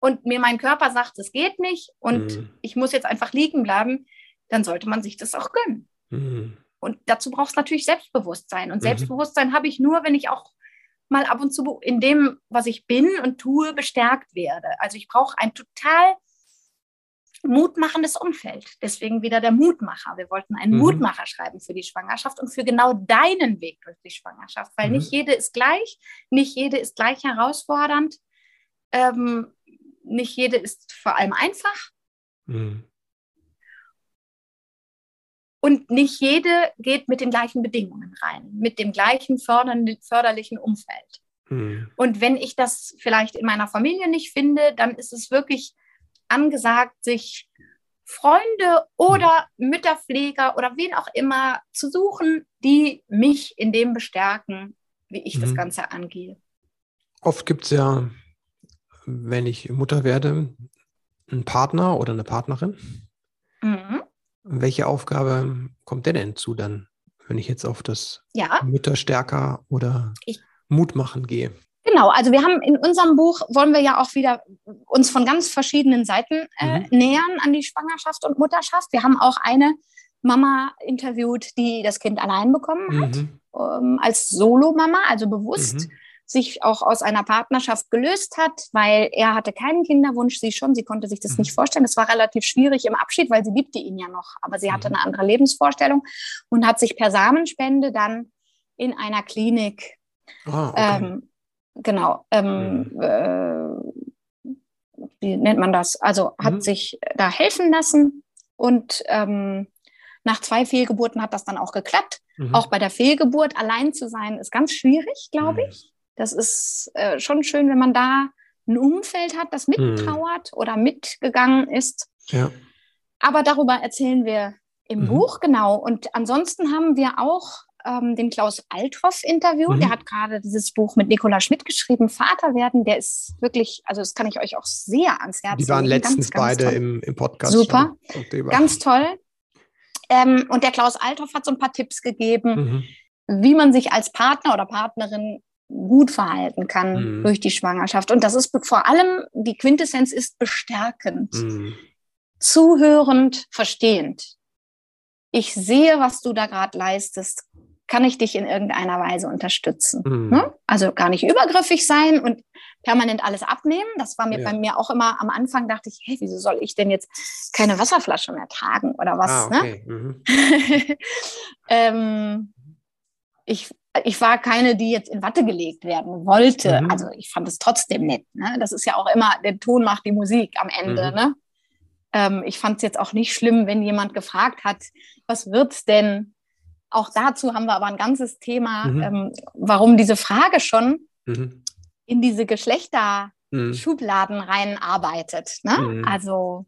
und mir mein Körper sagt, es geht nicht und mhm. ich muss jetzt einfach liegen bleiben, dann sollte man sich das auch gönnen. Mhm. Und dazu braucht es natürlich Selbstbewusstsein. Und mhm. Selbstbewusstsein habe ich nur, wenn ich auch mal ab und zu in dem, was ich bin und tue, bestärkt werde. Also ich brauche ein total mutmachendes Umfeld. Deswegen wieder der Mutmacher. Wir wollten einen mhm. Mutmacher schreiben für die Schwangerschaft und für genau deinen Weg durch die Schwangerschaft, weil mhm. nicht jede ist gleich, nicht jede ist gleich herausfordernd, ähm, nicht jede ist vor allem einfach. Mhm. Und nicht jede geht mit den gleichen Bedingungen rein, mit dem gleichen förderlichen Umfeld. Mhm. Und wenn ich das vielleicht in meiner Familie nicht finde, dann ist es wirklich angesagt, sich Freunde oder Mütterpfleger oder wen auch immer zu suchen, die mich in dem bestärken, wie ich mhm. das Ganze angehe. Oft gibt es ja, wenn ich Mutter werde, einen Partner oder eine Partnerin. Mhm. Welche Aufgabe kommt der denn zu dann, wenn ich jetzt auf das ja. Mütterstärker oder ich, Mut machen gehe? Genau, also wir haben in unserem Buch, wollen wir ja auch wieder uns von ganz verschiedenen Seiten äh, mhm. nähern an die Schwangerschaft und Mutterschaft. Wir haben auch eine Mama interviewt, die das Kind allein bekommen hat, mhm. ähm, als Solo-Mama, also bewusst mhm. sich auch aus einer Partnerschaft gelöst hat, weil er hatte keinen Kinderwunsch, sie schon, sie konnte sich das nicht mhm. vorstellen. Es war relativ schwierig im Abschied, weil sie liebte ihn ja noch, aber sie hatte mhm. eine andere Lebensvorstellung und hat sich per Samenspende dann in einer Klinik ah, okay. ähm, genau, ähm, mhm. äh, wie nennt man das? Also hat mhm. sich da helfen lassen und ähm, nach zwei Fehlgeburten hat das dann auch geklappt. Mhm. Auch bei der Fehlgeburt allein zu sein, ist ganz schwierig, glaube mhm. ich. Das ist äh, schon schön, wenn man da ein Umfeld hat, das mhm. mittrauert oder mitgegangen ist. Ja. Aber darüber erzählen wir im mhm. Buch, genau. Und ansonsten haben wir auch ähm, den Klaus Althoff interviewt. Mhm. Der hat gerade dieses Buch mit Nikola Schmidt geschrieben, Vater werden. Der ist wirklich, also das kann ich euch auch sehr ans Herz legen. Die waren legen. letztens ganz, beide im, im Podcast. Super, ganz toll. Ähm, und der Klaus Althoff hat so ein paar Tipps gegeben, mhm. wie man sich als Partner oder Partnerin gut verhalten kann mhm. durch die Schwangerschaft. Und das ist vor allem, die Quintessenz ist bestärkend, mhm. zuhörend, verstehend. Ich sehe, was du da gerade leistest. Kann ich dich in irgendeiner Weise unterstützen? Mhm. Ne? Also gar nicht übergriffig sein und permanent alles abnehmen. Das war mir ja. bei mir auch immer am Anfang, dachte ich, hey, wieso soll ich denn jetzt keine Wasserflasche mehr tragen oder was? Ah, ne? okay. ne? mhm. [laughs] ähm, ich, ich war keine, die jetzt in Watte gelegt werden wollte. Mhm. Also ich fand es trotzdem nett. Ne? Das ist ja auch immer, der Ton macht die Musik am Ende. Mhm. Ne? Ähm, ich fand es jetzt auch nicht schlimm, wenn jemand gefragt hat, was wird's denn? Auch dazu haben wir aber ein ganzes Thema, mhm. ähm, warum diese Frage schon mhm. in diese Geschlechterschubladen mhm. reinarbeitet. Ne? Mhm. Also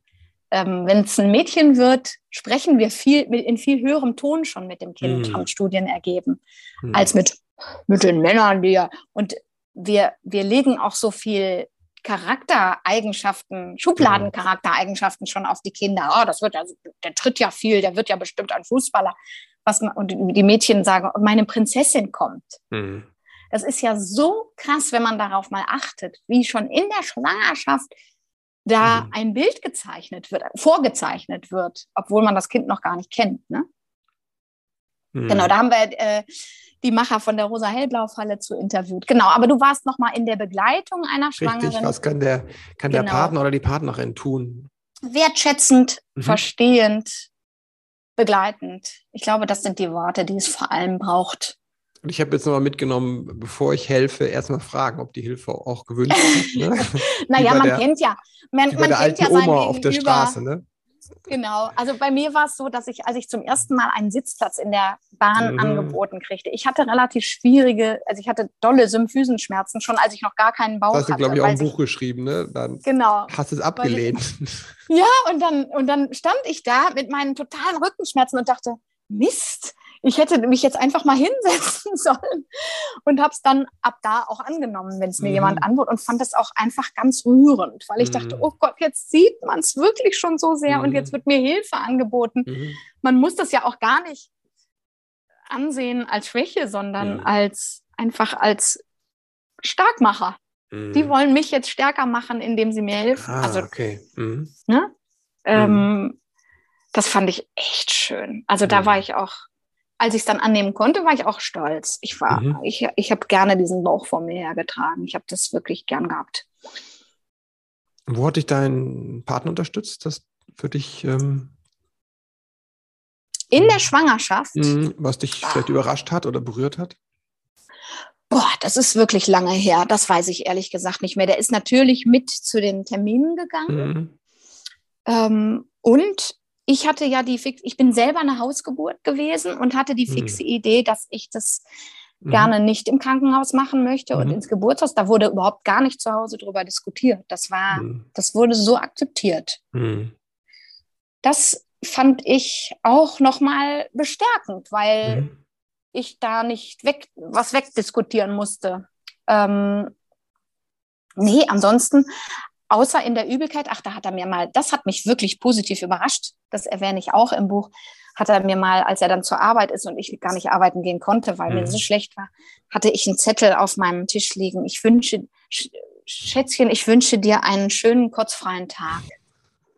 ähm, wenn es ein Mädchen wird, sprechen wir viel mit, in viel höherem Ton schon mit dem Kind, mhm. haben Studien ergeben, mhm. als mit, mit den Männern, die ja. Und wir, wir legen auch so viel Charaktereigenschaften, Schubladencharaktereigenschaften schon auf die Kinder. Oh, das wird also, der tritt ja viel, der wird ja bestimmt ein Fußballer. Was man, und die Mädchen sagen, meine Prinzessin kommt. Mhm. Das ist ja so krass, wenn man darauf mal achtet, wie schon in der Schwangerschaft da mhm. ein Bild gezeichnet wird, vorgezeichnet wird, obwohl man das Kind noch gar nicht kennt. Ne? Mhm. Genau, da haben wir äh, die Macher von der Rosa-Hellblau-Falle zu interviewt. Genau, aber du warst noch mal in der Begleitung einer Schwangeren. Richtig, was kann der, kann genau. der Partner oder die Partnerin tun? Wertschätzend, mhm. verstehend, begleitend. Ich glaube, das sind die Worte, die es vor allem braucht. Und ich habe jetzt nochmal mitgenommen, bevor ich helfe, erstmal fragen, ob die Hilfe auch gewünscht ist. Ne? [laughs] naja, man der, kennt ja. Man, man kennt ja Oma auf der Straße, ne? Genau. Also bei mir war es so, dass ich, als ich zum ersten Mal einen Sitzplatz in der Bahn mhm. angeboten kriegte, ich hatte relativ schwierige, also ich hatte dolle Symphysenschmerzen, schon als ich noch gar keinen Bauch hatte. Hast du, glaube ich, auch ein Buch geschrieben, ne? Dann genau. hast du es abgelehnt. Ich, ja, und dann, und dann stand ich da mit meinen totalen Rückenschmerzen und dachte, Mist, ich hätte mich jetzt einfach mal [laughs] hinsetzen sollen und habe es dann ab da auch angenommen, wenn es mir mhm. jemand antwortet und fand das auch einfach ganz rührend, weil ich mhm. dachte, oh Gott, jetzt sieht man es wirklich schon so sehr mhm. und jetzt wird mir Hilfe angeboten. Mhm. Man muss das ja auch gar nicht ansehen als Schwäche, sondern als einfach als Starkmacher. Die mhm. wollen mich jetzt stärker machen, indem sie mir helfen. Ah, also, okay. Mhm. Ne? Ähm, das fand ich echt schön. Also da war ich auch als ich es dann annehmen konnte, war ich auch stolz. Ich war, mhm. ich, ich habe gerne diesen Bauch vor mir hergetragen. Ich habe das wirklich gern gehabt. Wo hat dich dein Partner unterstützt, das für dich ähm, in der Schwangerschaft? Mhm, was dich ah. vielleicht überrascht hat oder berührt hat? Boah, das ist wirklich lange her. Das weiß ich ehrlich gesagt nicht mehr. Der ist natürlich mit zu den Terminen gegangen. Mhm. Ähm, und ich hatte ja die fix, ich bin selber eine Hausgeburt gewesen und hatte die fixe mhm. Idee, dass ich das mhm. gerne nicht im Krankenhaus machen möchte mhm. und ins Geburtshaus. Da wurde überhaupt gar nicht zu Hause drüber diskutiert. Das war, mhm. das wurde so akzeptiert. Mhm. Das fand ich auch nochmal bestärkend, weil mhm. ich da nicht weg, was wegdiskutieren musste. Ähm, nee, ansonsten außer in der Übelkeit, ach, da hat er mir mal, das hat mich wirklich positiv überrascht, das erwähne ich auch im Buch, hat er mir mal, als er dann zur Arbeit ist und ich gar nicht arbeiten gehen konnte, weil mhm. mir so schlecht war, hatte ich einen Zettel auf meinem Tisch liegen. Ich wünsche, Schätzchen, ich wünsche dir einen schönen, kurzfreien Tag.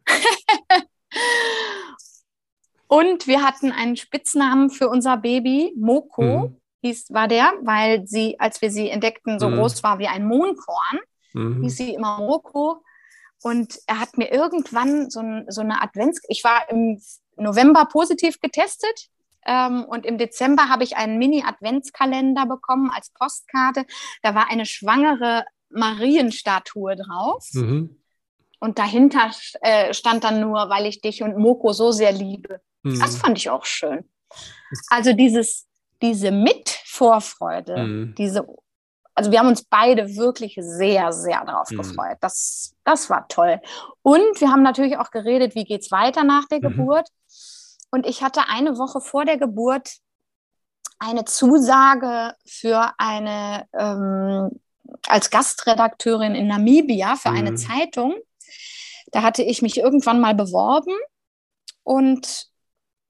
[laughs] und wir hatten einen Spitznamen für unser Baby, Moko, mhm. hieß, war der, weil sie, als wir sie entdeckten, so mhm. groß war wie ein Mohnkorn mhm. hieß sie immer Moko. Und er hat mir irgendwann so, ein, so eine Advents... Ich war im November positiv getestet ähm, und im Dezember habe ich einen Mini-Adventskalender bekommen als Postkarte. Da war eine schwangere Marienstatue drauf. Mhm. Und dahinter äh, stand dann nur, weil ich dich und Moko so sehr liebe. Mhm. Das fand ich auch schön. Also dieses, diese Mitvorfreude, mhm. diese also wir haben uns beide wirklich sehr, sehr darauf mhm. gefreut. Das, das war toll. Und wir haben natürlich auch geredet, wie geht es weiter nach der mhm. Geburt. Und ich hatte eine Woche vor der Geburt eine Zusage für eine, ähm, als Gastredakteurin in Namibia für mhm. eine Zeitung. Da hatte ich mich irgendwann mal beworben und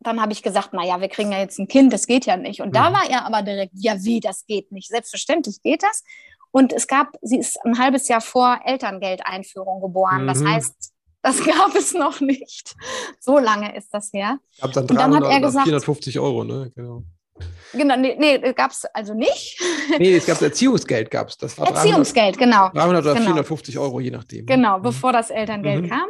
dann habe ich gesagt, naja, wir kriegen ja jetzt ein Kind, das geht ja nicht. Und mhm. da war er aber direkt, ja, wie, das geht nicht. Selbstverständlich geht das. Und es gab, sie ist ein halbes Jahr vor Elterngeldeinführung geboren. Mhm. Das heißt, das gab es noch nicht. So lange ist das her. Gab dann 300, und dann hat er gesagt, 450 Euro, ne? Genau. Genau, nee, nee gab es also nicht. [laughs] Nee, es gab Erziehungsgeld, gab es. Das war Erziehungsgeld, 300, genau. 300 oder genau. 450 Euro, je nachdem. Genau, mhm. bevor das Elterngeld mhm. kam.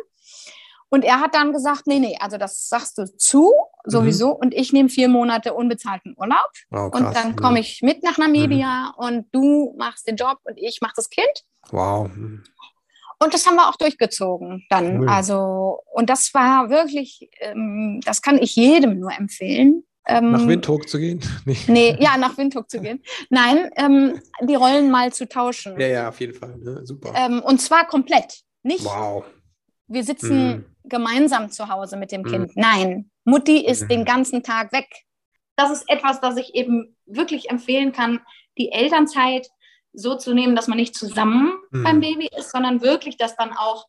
Und er hat dann gesagt, nee, nee, also das sagst du zu, sowieso, mhm. und ich nehme vier Monate unbezahlten Urlaub. Krass, und dann komme ich mit nach Namibia mhm. und du machst den Job und ich mache das Kind. Wow. Und das haben wir auch durchgezogen dann. Cool. Also, und das war wirklich, ähm, das kann ich jedem nur empfehlen. Ähm, nach Windhoek zu gehen? [laughs] Nee. nee, ja, nach Windhoek zu gehen. Nein, ähm, die Rollen mal zu tauschen. Ja, ja, auf jeden Fall. Ne? Super. Ähm, und zwar komplett. Nicht, wow. wir sitzen mhm. Gemeinsam zu Hause mit dem mhm. Kind. Nein, Mutti ist mhm. den ganzen Tag weg. Das ist etwas, das ich eben wirklich empfehlen kann, die Elternzeit so zu nehmen, dass man nicht zusammen mhm. beim Baby ist, sondern wirklich, dass dann auch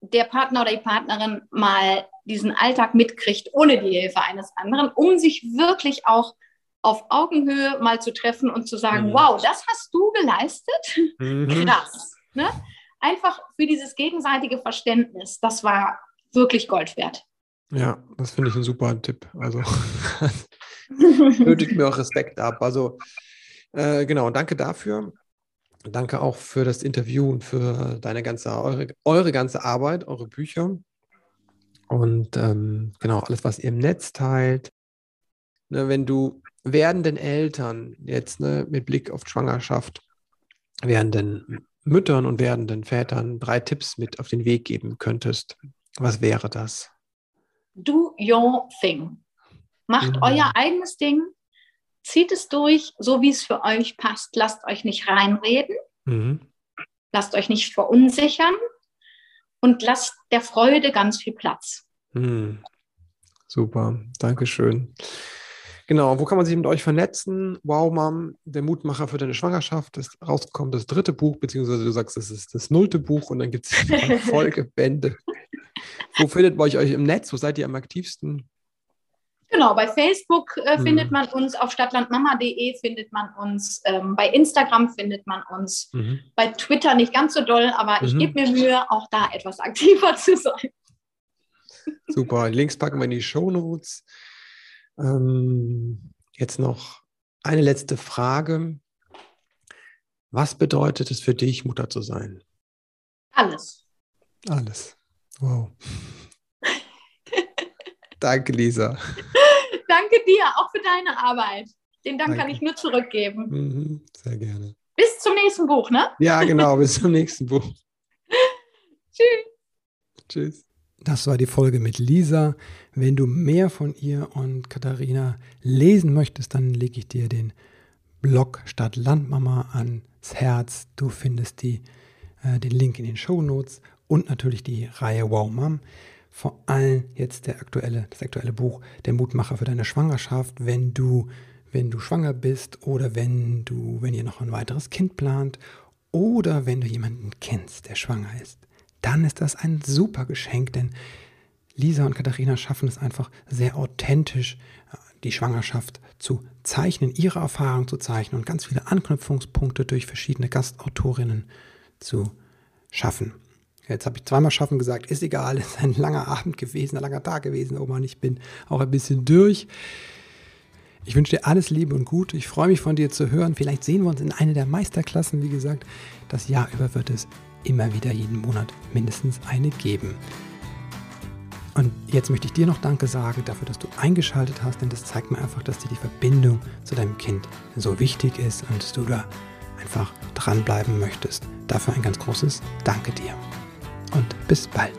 der Partner oder die Partnerin mal diesen Alltag mitkriegt, ohne die Hilfe eines anderen, um sich wirklich auch auf Augenhöhe mal zu treffen und zu sagen, mhm. wow, das hast du geleistet? Mhm. Krass. Ne? Einfach für dieses gegenseitige Verständnis, das war wirklich Gold wert. Ja, das finde ich ein super Tipp. Also [laughs] nötigt mir auch Respekt ab. Also äh, genau, danke dafür. Danke auch für das Interview und für deine ganze, eure, eure ganze Arbeit, eure Bücher. Und ähm, genau, alles, was ihr im Netz teilt. Ne, wenn du werdenden Eltern jetzt ne, mit Blick auf Schwangerschaft, werdenden Müttern und werdenden Vätern drei Tipps mit auf den Weg geben könntest, was wäre das? Do your thing. Macht mhm. euer eigenes Ding zieht es durch, so wie es für euch passt. Lasst euch nicht reinreden. Mhm. Lasst euch nicht verunsichern und lasst der Freude ganz viel Platz. Mhm. Super, Dankeschön. Genau, wo kann man sich mit euch vernetzen? Wow, Mom, der Mutmacher für deine Schwangerschaft ist rausgekommen, das dritte Buch, beziehungsweise du sagst, das ist das nullte Buch und dann gibt es Folgebände. [laughs] wo findet man euch im Netz? Wo seid ihr am aktivsten? Genau, bei Facebook äh, mhm. findet man uns, auf stadtlandmama.de findet man uns, ähm, bei Instagram findet man uns, mhm. bei Twitter nicht ganz so doll, aber mhm. ich gebe mir Mühe, auch da etwas [laughs] aktiver zu sein. Super, Links packen wir in die Show Notes. Ähm, jetzt noch eine letzte Frage. Was bedeutet es für dich, Mutter zu sein? Alles. Alles. Wow. [laughs] Danke, Lisa. [laughs] Danke dir, auch für deine Arbeit. Den Dank Danke. kann ich nur zurückgeben. Mhm, sehr gerne. Bis zum nächsten Buch, ne? Ja, genau, [laughs] bis zum nächsten Buch. Tschüss. Tschüss. Das war die Folge mit Lisa. Wenn du mehr von ihr und Katharina lesen möchtest, dann lege ich dir den Blog Stadt Landmama ans Herz. Du findest die, äh, den Link in den Show Notes und natürlich die Reihe Wow Mom vor allem jetzt der aktuelle, das aktuelle Buch, der Mutmacher für deine Schwangerschaft, wenn du, wenn du schwanger bist oder wenn du, wenn ihr noch ein weiteres Kind plant oder wenn du jemanden kennst, der schwanger ist, dann ist das ein super Geschenk, denn Lisa und Katharina schaffen es einfach sehr authentisch, die Schwangerschaft zu zeichnen, ihre Erfahrung zu zeichnen und ganz viele Anknüpfungspunkte durch verschiedene Gastautorinnen zu schaffen. Jetzt habe ich zweimal schaffen gesagt, ist egal, [laughs] ist ein langer Abend gewesen, ein langer Tag gewesen, oh Mann, ich bin auch ein bisschen durch. Ich wünsche dir alles Liebe und Gute. Ich freue mich von dir zu hören. Vielleicht sehen wir uns in einer der Meisterklassen. Wie gesagt, das Jahr über wird es immer wieder jeden Monat mindestens eine geben. Und jetzt möchte ich dir noch Danke sagen dafür, dass du eingeschaltet hast, denn das zeigt mir einfach, dass dir die Verbindung zu deinem Kind so wichtig ist und dass du da einfach dranbleiben möchtest. Dafür ein ganz großes Danke dir und bis bald.